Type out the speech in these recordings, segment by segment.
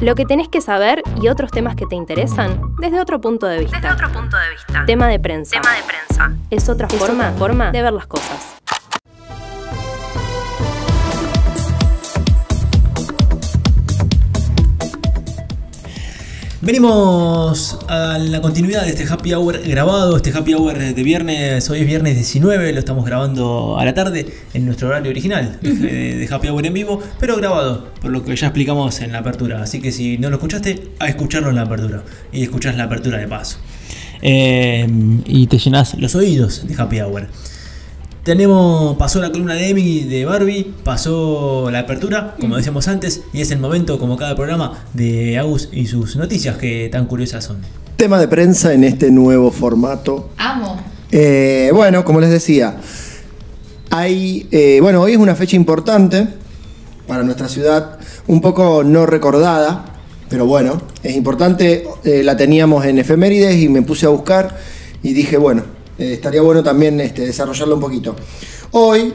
Lo que tenés que saber y otros temas que te interesan desde otro punto de vista. Desde otro punto de vista. Tema de prensa. Tema de prensa. Es otra forma, forma de ver las cosas. Venimos a la continuidad de este happy hour grabado, este happy hour de viernes, hoy es viernes 19, lo estamos grabando a la tarde en nuestro horario original de, de happy hour en vivo, pero grabado, por lo que ya explicamos en la apertura. Así que si no lo escuchaste, a escucharlo en la apertura y escuchás la apertura de paso. Eh, y te llenas los oídos de happy hour. Tenemos, pasó la columna de Emi de Barbie, pasó la apertura, como decíamos antes, y es el momento, como cada programa, de Agus y sus noticias que tan curiosas son. Tema de prensa en este nuevo formato. Amo. Eh, bueno, como les decía, hay, eh, bueno, hoy es una fecha importante para nuestra ciudad, un poco no recordada, pero bueno, es importante. eh, la teníamos en efemérides y me puse a buscar y dije, bueno, eh, estaría bueno también este, desarrollarlo un poquito. Hoy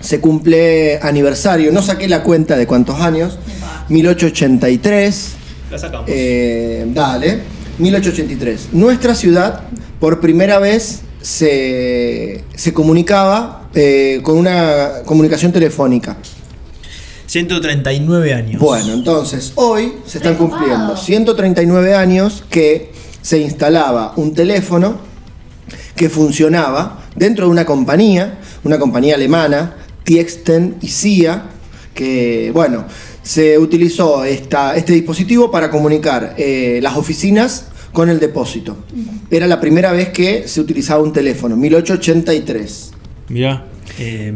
se cumple aniversario, no saqué la cuenta de cuántos años, 1883. La sacamos. Eh, dale, 1883. Nuestra ciudad por primera vez se, se comunicaba eh, con una comunicación telefónica. 139 años. Bueno, entonces hoy se están cumpliendo 139 años que se instalaba un teléfono que funcionaba dentro de una compañía, una compañía alemana, Tiesten y CIA, que bueno, se utilizó esta- este dispositivo para comunicar eh, las oficinas con el depósito. Era la primera vez que se utilizaba un teléfono, 1883. Mirá. eh,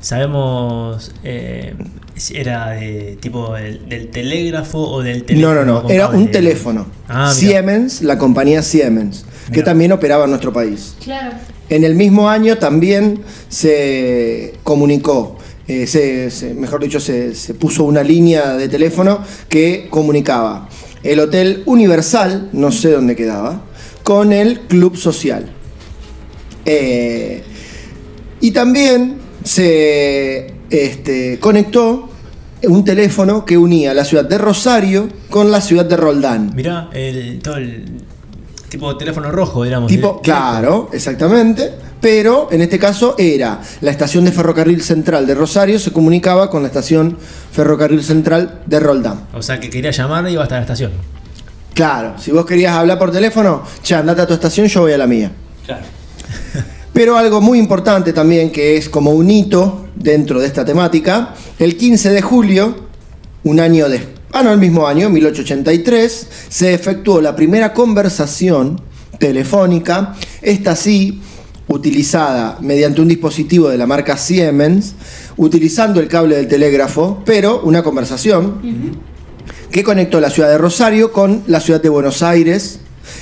sabemos eh, si era de tipo del, del telégrafo o del No, teléfono. no, no, con era un teléfono. Ah. Siemens, la compañía Siemens, que también operaba en nuestro país. Claro. En el mismo año también se comunicó, eh, se- se- mejor dicho, se, se puso una línea de teléfono que comunicaba el Hotel Universal, no sé dónde quedaba, con el Club Social. Eh, y también se este, conectó un teléfono que unía la ciudad de Rosario con la ciudad de Roldán. Mirá, el, todo el tipo de teléfono rojo, digamos. Tipo, claro, exactamente. Pero en este caso era la estación de ferrocarril central de Rosario se comunicaba con la estación ferrocarril central de Roldán. O sea, que quería llamar y iba hasta la estación. Claro, si vos querías hablar por teléfono, ya andate a tu estación, yo voy a la mía. Claro. Pero algo muy importante también, que es como un hito dentro de esta temática, el 15 de julio, un año de... Ah, no, el mismo año, 1883, se efectuó la primera conversación telefónica, esta sí, utilizada mediante un dispositivo de la marca Siemens, utilizando el cable del telégrafo, pero una conversación que conectó la ciudad de Rosario con la ciudad de Buenos Aires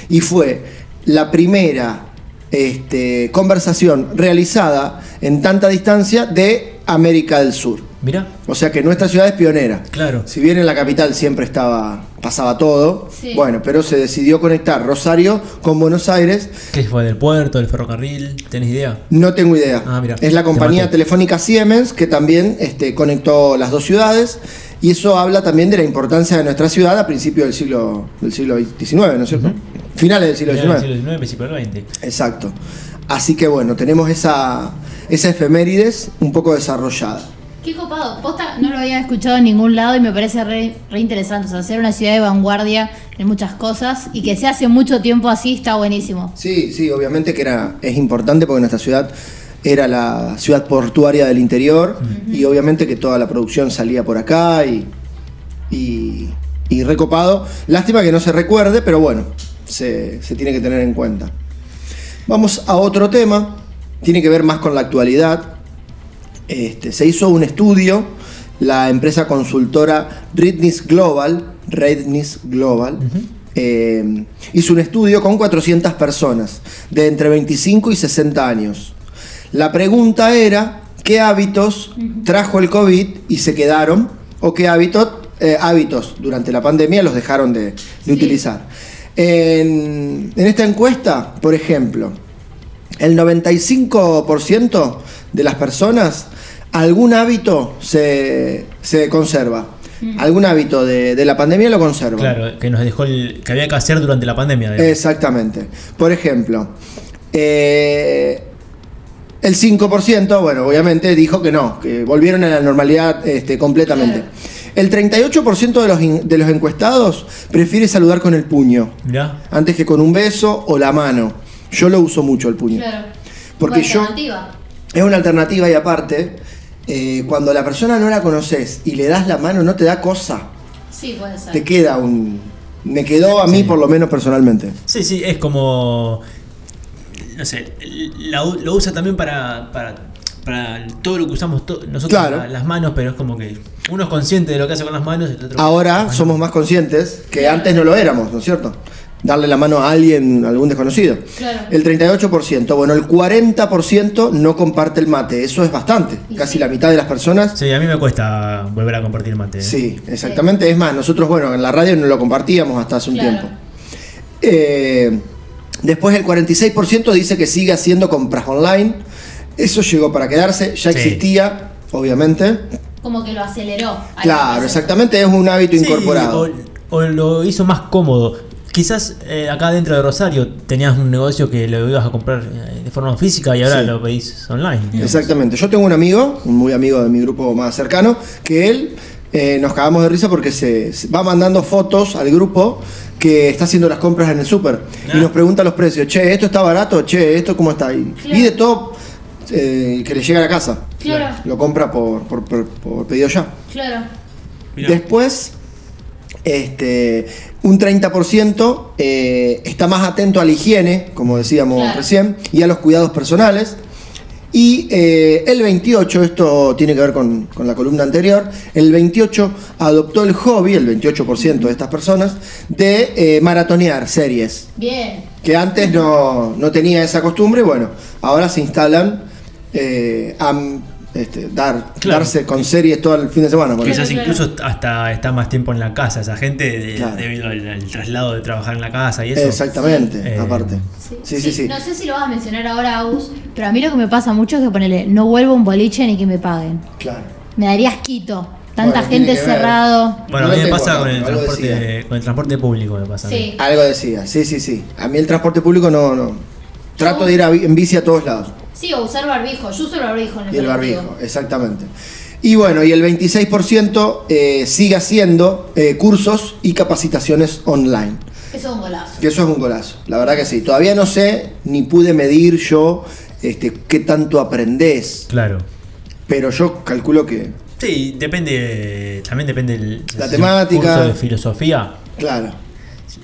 y fue la primera este, conversación realizada en tanta distancia de América del Sur. Mirá, O sea que nuestra ciudad es pionera. Claro. Si bien en la capital siempre estaba pasaba todo, Sí. bueno, pero se decidió conectar Rosario con Buenos Aires. ¿qué fue del puerto, del ferrocarril? ¿Tenés idea? No tengo idea. Ah, mira, es la compañía telefónica Siemens que también este, conectó las dos ciudades y eso habla también de la importancia de nuestra ciudad a principios del siglo del siglo XIX, ¿no es cierto? Finales del siglo Final del XIX. siglo XIX, principio del XX. Exacto. Así que bueno, tenemos esa, esa efemérides un poco desarrollada. Qué copado. Posta no lo había escuchado en ningún lado y me parece re, re interesante. O sea, ser una ciudad de vanguardia en muchas cosas y que se hace mucho tiempo así está buenísimo. Sí, sí, obviamente que era, es importante porque nuestra ciudad era la ciudad portuaria del interior y obviamente que toda la producción salía por acá y, y, y recopado. Lástima que no se recuerde, pero bueno, se, se tiene que tener en cuenta. Vamos a otro tema, tiene que ver más con la actualidad. Este, se hizo un estudio, la empresa consultora Rednis Global, Rednis Global, eh, hizo un estudio con 400 personas de entre 25 y 60 años. La pregunta era, ¿qué hábitos trajo el COVID y se quedaron? ¿O qué hábitos, eh, hábitos durante la pandemia los dejaron de, de Sí. utilizar? En, en esta encuesta, por ejemplo, el 95% de las personas algún hábito se, se conserva. algún hábito de, de la pandemia lo conservan. Claro, que nos dejó el. que había que hacer durante la pandemia. digamos. Exactamente. Por ejemplo, eh, el 5%, bueno, obviamente dijo que no, que volvieron a la normalidad este, completamente. El 38% de los, in- de los encuestados prefiere saludar con el puño, Mirá. antes que con un beso o la mano. Yo lo uso mucho el puño. Claro. Porque yo- Alternativa. Es una alternativa y aparte, eh, cuando la persona no la conoces y le das la mano, no te da cosa. Sí, puede ser. Te queda un... Me quedó a mí Sí. por lo menos personalmente. Sí, sí, es como. No sé, la lo usa también para, para, para todo lo que usamos to- nosotros, Claro. la- las manos, pero es como que uno es consciente de lo que hace con las manos y el otro. Ahora somos más conscientes que antes no lo éramos, ¿no es cierto? Darle la mano a alguien, a algún desconocido. Claro. El 38%, bueno, el 40% no comparte el mate, eso es bastante. Casi la mitad de las personas. Sí, a mí me cuesta volver a compartir mate. ¿eh? Sí, exactamente. Es más, nosotros, bueno, en la radio no lo compartíamos hasta hace un Claro. tiempo. Eh, después el 46% dice que sigue haciendo compras online. Eso llegó para quedarse, ya Sí. existía, obviamente. Como que lo aceleró. Claro, exactamente, es un hábito Sí, incorporado. O, o lo hizo más cómodo. Quizás eh, acá dentro de Rosario tenías un negocio que lo ibas a comprar eh, de forma física y ahora Sí. lo pedís online. digamos. Exactamente. Yo tengo un amigo, un muy amigo de mi grupo más cercano, que él eh, nos cagamos de risa porque se, se va mandando fotos al grupo que está haciendo las compras en el súper Ah. y nos pregunta los precios. Che, esto está barato, che, esto cómo está. Y, Claro. y de todo eh, que le llega a la casa. Claro, Lo compra por, por, por- por pedido ya. claro. Mirá. Después, este, un 30% eh, está más atento a la higiene, como decíamos Claro. recién, y a los cuidados personales. Y eh, el 28, esto tiene que ver con, con la columna anterior, el 28 adoptó el hobby, el 28% de estas personas, de eh, maratonear series, Bien. que antes no, no tenía esa costumbre, bueno, ahora se instalan a este, dar, Claro. darse con series todo el fin de semana. Quizás Claro, incluso hasta está más tiempo en la casa esa gente de- Claro. debido al, al traslado de trabajar en la casa y eso. Exactamente, Eh, aparte. Sí, sí, sí. No sé si lo vas a mencionar ahora, Agus, pero a mí lo que me pasa mucho es que ponele, no vuelvo un boliche ni que me paguen. Claro. Me daría asquito. Tanta Bueno, gente cerrado. Bueno, No a mí me pasa con el, transporte, con el transporte público. Me pasa. Algo decía, sí, sí, sí. A mí el transporte público no, no. Trato de ir a en bici a todos lados. Sí, o usar barbijo. Yo uso el barbijo en el Y el barbijo, exactamente. Y bueno, y el 26% eh, sigue haciendo eh, cursos y capacitaciones online. Eso es un golazo. Que eso es un golazo, la verdad que sí. Todavía no sé, ni pude medir yo este, qué tanto aprendés, Claro. pero yo calculo que, Sí, depende. También depende del. si La temática. curso de filosofía. claro,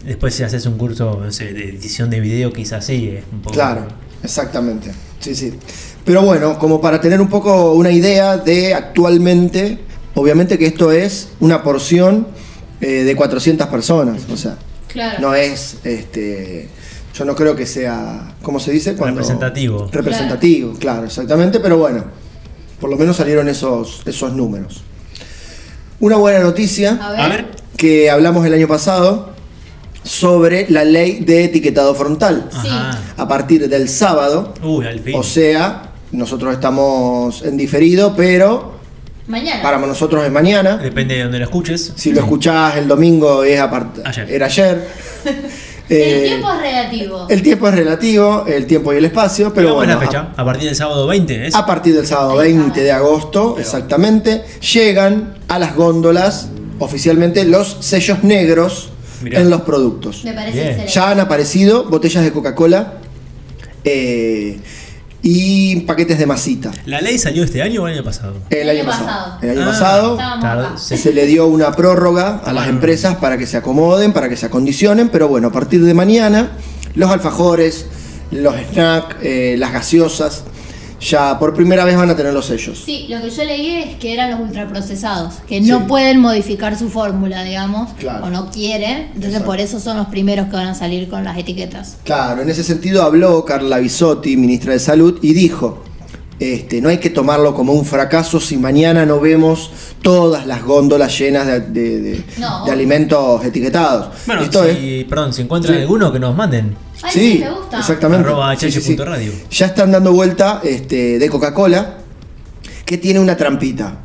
Después, si haces un curso no sé, de edición de video, quizás sí. Es un poco. claro, exactamente. Sí, sí. Pero bueno, como para tener un poco una idea de actualmente, obviamente que esto es una porción eh, de 400 personas, o sea, Claro. no es, este, yo no creo que sea, ¿cómo se dice? Representativo. Representativo, claro. exactamente, pero bueno, por lo menos salieron esos, esos números. Una buena noticia A ver. A ver. que hablamos el año pasado sobre la ley de etiquetado frontal. Sí. Ajá. A partir del sábado, Uy, al fin. o sea, nosotros estamos en diferido, pero Mañana. para nosotros es mañana. Depende de donde lo escuches. Si lo escuchás el domingo es a part- Ayer. era ayer. el Eh, tiempo es relativo. el tiempo es relativo, el tiempo y el espacio, pero Pero bueno, buena fecha. A partir del sábado 20, ¿es? A partir del sábado 20 de agosto, exactamente, llegan a las góndolas oficialmente los sellos negros Mirá. en los productos. Me parece Bien. excelente. Ya han aparecido botellas de Coca-Cola eh, y paquetes de masita. ¿La ley salió este año o el año pasado? El, El año año pasado. pasado. El año Ah, pasado Estábamos Claro, acá. se- se le dio una prórroga a las Ah. empresas para que se acomoden, para que se acondicionen, pero bueno, a partir de mañana los alfajores, los snacks, eh, las gaseosas, ya por primera vez van a tener los sellos. Sí, lo que yo leí es que eran los ultraprocesados, que no Sí. pueden modificar su fórmula, digamos, Claro. o no quieren, entonces Exacto. por eso son los primeros que van a salir con las etiquetas. Claro, en ese sentido habló Carla Bisotti, ministra de Salud, y dijo, este, no hay que tomarlo como un fracaso si mañana no vemos todas las góndolas llenas de, de- de- No. de alimentos etiquetados. Bueno, Esto es- si, perdón, si encuentran Sí. alguno que nos manden. Ay, sí, me gusta. exactamente. Arroba Sí, sí, sí. Ya están dando vuelta este, de Coca-Cola, que tiene una trampita.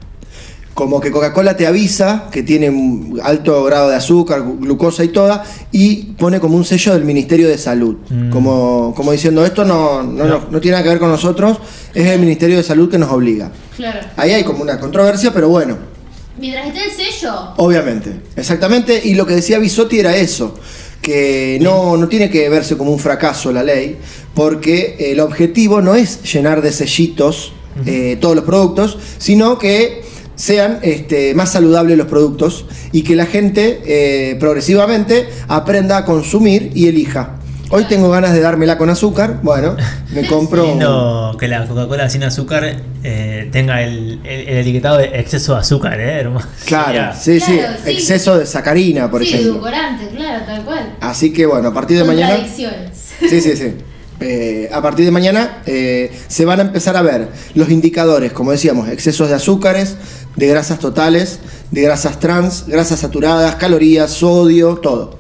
Como que Coca-Cola te avisa que tiene un alto grado de azúcar, glu- glucosa y toda, y pone como un sello del Ministerio de Salud. Mm. Como, como diciendo, esto no, no, No. no- no tiene nada que ver con nosotros, es el Ministerio de Salud que nos obliga. Claro. Ahí hay como una controversia, pero bueno, Mientras esté el sello. obviamente. Exactamente, y lo que decía Bisotti era eso, que no, no tiene que verse como un fracaso la ley, porque el objetivo no es llenar de sellitos eh, todos los productos, sino que sean este, más saludables los productos y que la gente eh, progresivamente aprenda a consumir y elija. Hoy tengo ganas de dármela con azúcar, bueno, me compro... Lindo que la Coca-Cola sin azúcar eh, tenga el, el- el etiquetado de exceso de azúcar, ¿eh? Hermoso. Claro, sí, sí, Claro, sí. exceso de sacarina, por sí, ejemplo. edulcorante, claro, tal cual. Así que bueno, a partir de mañana... Sí, sí, sí. Eh, a partir de mañana eh, se van a empezar a ver los indicadores, como decíamos, excesos de azúcares, de grasas totales, de grasas trans, grasas saturadas, calorías, sodio, todo.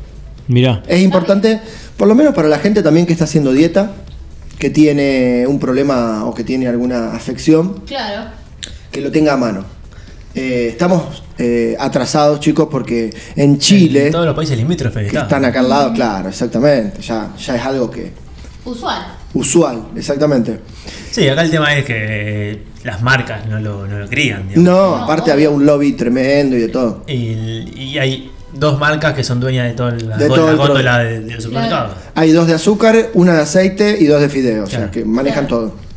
Mirá. Es importante, por lo menos para la gente también que está haciendo dieta, que tiene un problema o que tiene alguna afección, Claro. que lo tenga a mano. Eh, estamos eh, atrasados, chicos, porque en Chile, En todos los países limítrofes que está. están acá al lado, claro, exactamente, ya, ya es algo que Usual. Usual, exactamente. Sí, acá el tema es que las marcas no lo, no lo crían. digamos. No, No, aparte había un lobby tremendo y de todo. Y, y hay dos marcas que son dueñas de toda la, De todo la el góndola de- del supermercado. Hay dos de azúcar, una de aceite y dos de fideo, o sea que manejan Claro. todo.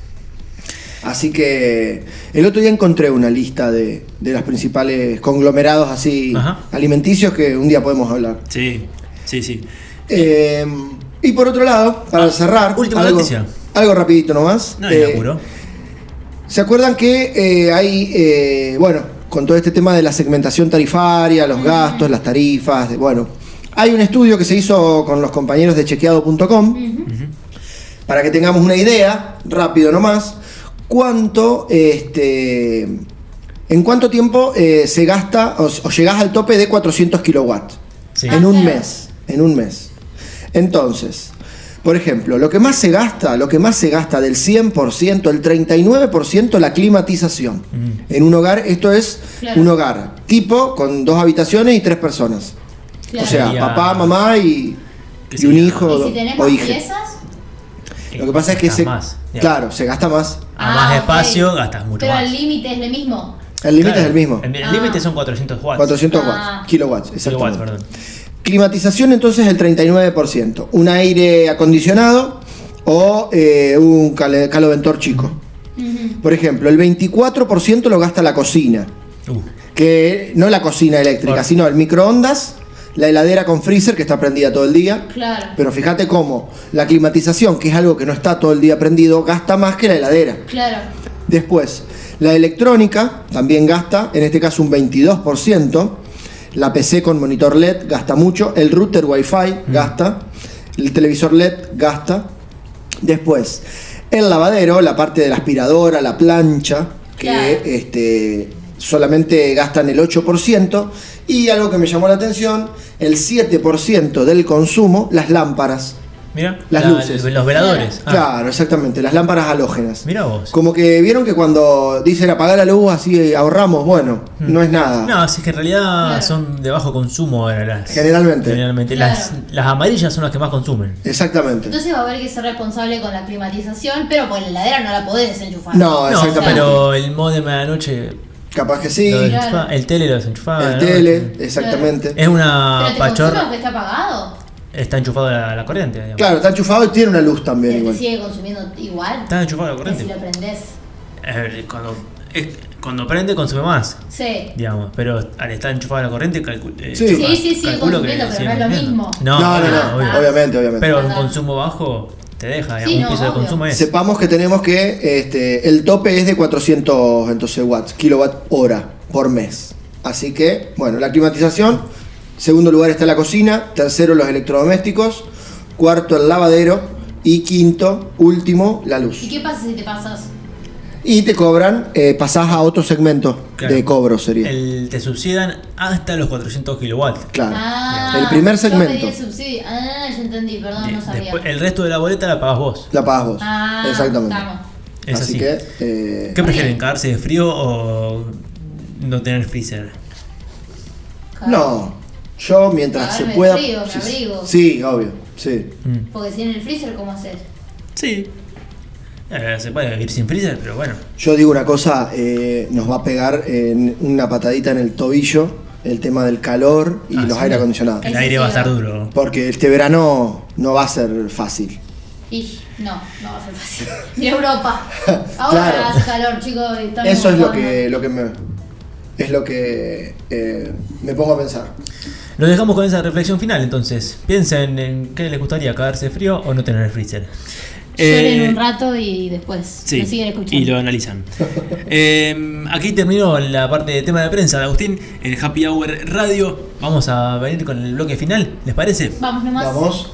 Así que el otro día encontré una lista de, de los principales conglomerados así Ajá. alimenticios que un día podemos hablar. Sí, sí, sí. Eh, y por otro lado, para cerrar, última algo, noticia. algo rapidito nomás. No hay Eh, apuro. ¿Se acuerdan que eh, hay, eh, bueno, con todo este tema de la segmentación tarifaria, los gastos, las tarifas, de- bueno, hay un estudio que se hizo con los compañeros de chequeado.com para que tengamos una idea, rápido nomás, cuánto, este, en cuánto tiempo eh, se gasta o, o llegás al tope de 400 kilowatts Sí. en Ah, un mes, en un mes. Entonces, por ejemplo, lo que más se gasta, lo que más se gasta del 100%, el 39% la climatización. Mm. En un hogar, esto es Claro. un hogar tipo con dos habitaciones y tres personas. Claro. O sea, Sería- papá, mamá y, ¿Qué y un hijo ¿Y si tenés o más hija. piezas? Lo que pasa es que se, más, claro, se gasta más. A más Ah, espacio ok. gastas mucho Pero más. el límite es el mismo. El límite Claro, es el mismo. El el Ah. límite son 400 watts. 400 Ah. watts, kilowatts, Kilowatts, exactamente. perdón. Climatización entonces el 39%. Un aire acondicionado o eh, un cale- caloventor chico. Por ejemplo, el 24% lo gasta la cocina. Uh, Que no la cocina eléctrica, sino el microondas, la heladera con freezer que está prendida todo el día. Claro. Pero fíjate cómo la climatización, que es algo que no está todo el día prendido, gasta más que la heladera. Claro. Después, la electrónica también gasta, en este caso un 22%. La PC con monitor LED gasta mucho. El router Wi-Fi gasta. El televisor LED gasta. Después, el lavadero, la parte de la aspiradora, la plancha, que Claro. este, solamente gastan el 8%. Y algo que me llamó la atención, el 7% del consumo, las lámparas. Mira, Las luces. Los veladores. Ah, Claro, exactamente, las lámparas halógenas. Mira vos. Como que vieron que cuando dicen apagar la luz así ahorramos, bueno, no es nada. No, sí que en realidad Claro. son de bajo consumo ahora las. Generalmente. Generalmente. Claro. Las, las amarillas son las que más consumen. Exactamente. Entonces va a haber que ser responsable con la climatización, pero con la heladera no la podés desenchufar. No, No, exactamente. pero el modem a la noche. Capaz que sí. El el tele lo desenchufaba. la tele, exactamente. Es una ¿Pero te pachorra. que está apagado? Está enchufado a la, la corriente, digamos. Claro, está enchufado y tiene una luz también ¿Te igual. sigue consumiendo igual? Está enchufado a la Que corriente. si lo prendés. Cuando, es- cuando prende consume más, Sí. digamos. Pero al estar enchufado a la corriente, calcu- eh, Sí. chupa- Sí, sí, consumiendo, pero sigue no es lo mismo. No, No, no, obviamente, obviamente. Pero un consumo bajo te deja, digamos, Sí, un no, piso de consumo es. Sepamos que tenemos que este, el tope es de 400 entonces, watts, kilowatt hora por mes. Así que, bueno, la climatización. Segundo lugar está la cocina. Tercero, los electrodomésticos. Cuarto, el lavadero. Y quinto, último, la luz. ¿Y qué pasa si te pasas? Y te cobran, eh, pasás a otro segmento Claro. de cobro, sería. El- te subsidian hasta los 400 kilowatts. Claro. Ah, el primer yo pedí segmento el subsidio. Ah, ya entendí, perdón, no sabía. Después, el resto de la boleta la pagas vos. la pagas vos. Ah, Exactamente. estamos. Es así, así. que. eh, ¿Qué prefieren, cagarse de frío o no tener freezer? No, yo mientras se pueda. frío, sí, abrigo. sí, obvio, sí. Mm. Porque si en el freezer, ¿cómo haces? Sí. Eh, se puede vivir sin freezer, pero bueno. Yo digo una cosa, eh, nos va a pegar en una patadita en el tobillo el tema del calor y Ah, los sí. aire acondicionados. El aire va a estar duro. Porque este verano no va a ser fácil. Y no, no va a ser fácil. Y Europa. Ahora Claro. hace calor, chicos. Eso es lo que, lo que me. Es lo que eh, me pongo a pensar. Lo dejamos con esa reflexión final entonces. Piensen en qué les gustaría, cagarse de frío o no tener freezer. Lloren Eh, un rato y después Sí, lo siguen escuchando. y lo analizan. Eh, aquí terminó la parte de tema de prensa de Agustín, el Happy Hour Radio. Vamos a venir con el bloque final, ¿les parece? Vamos nomás. Vamos.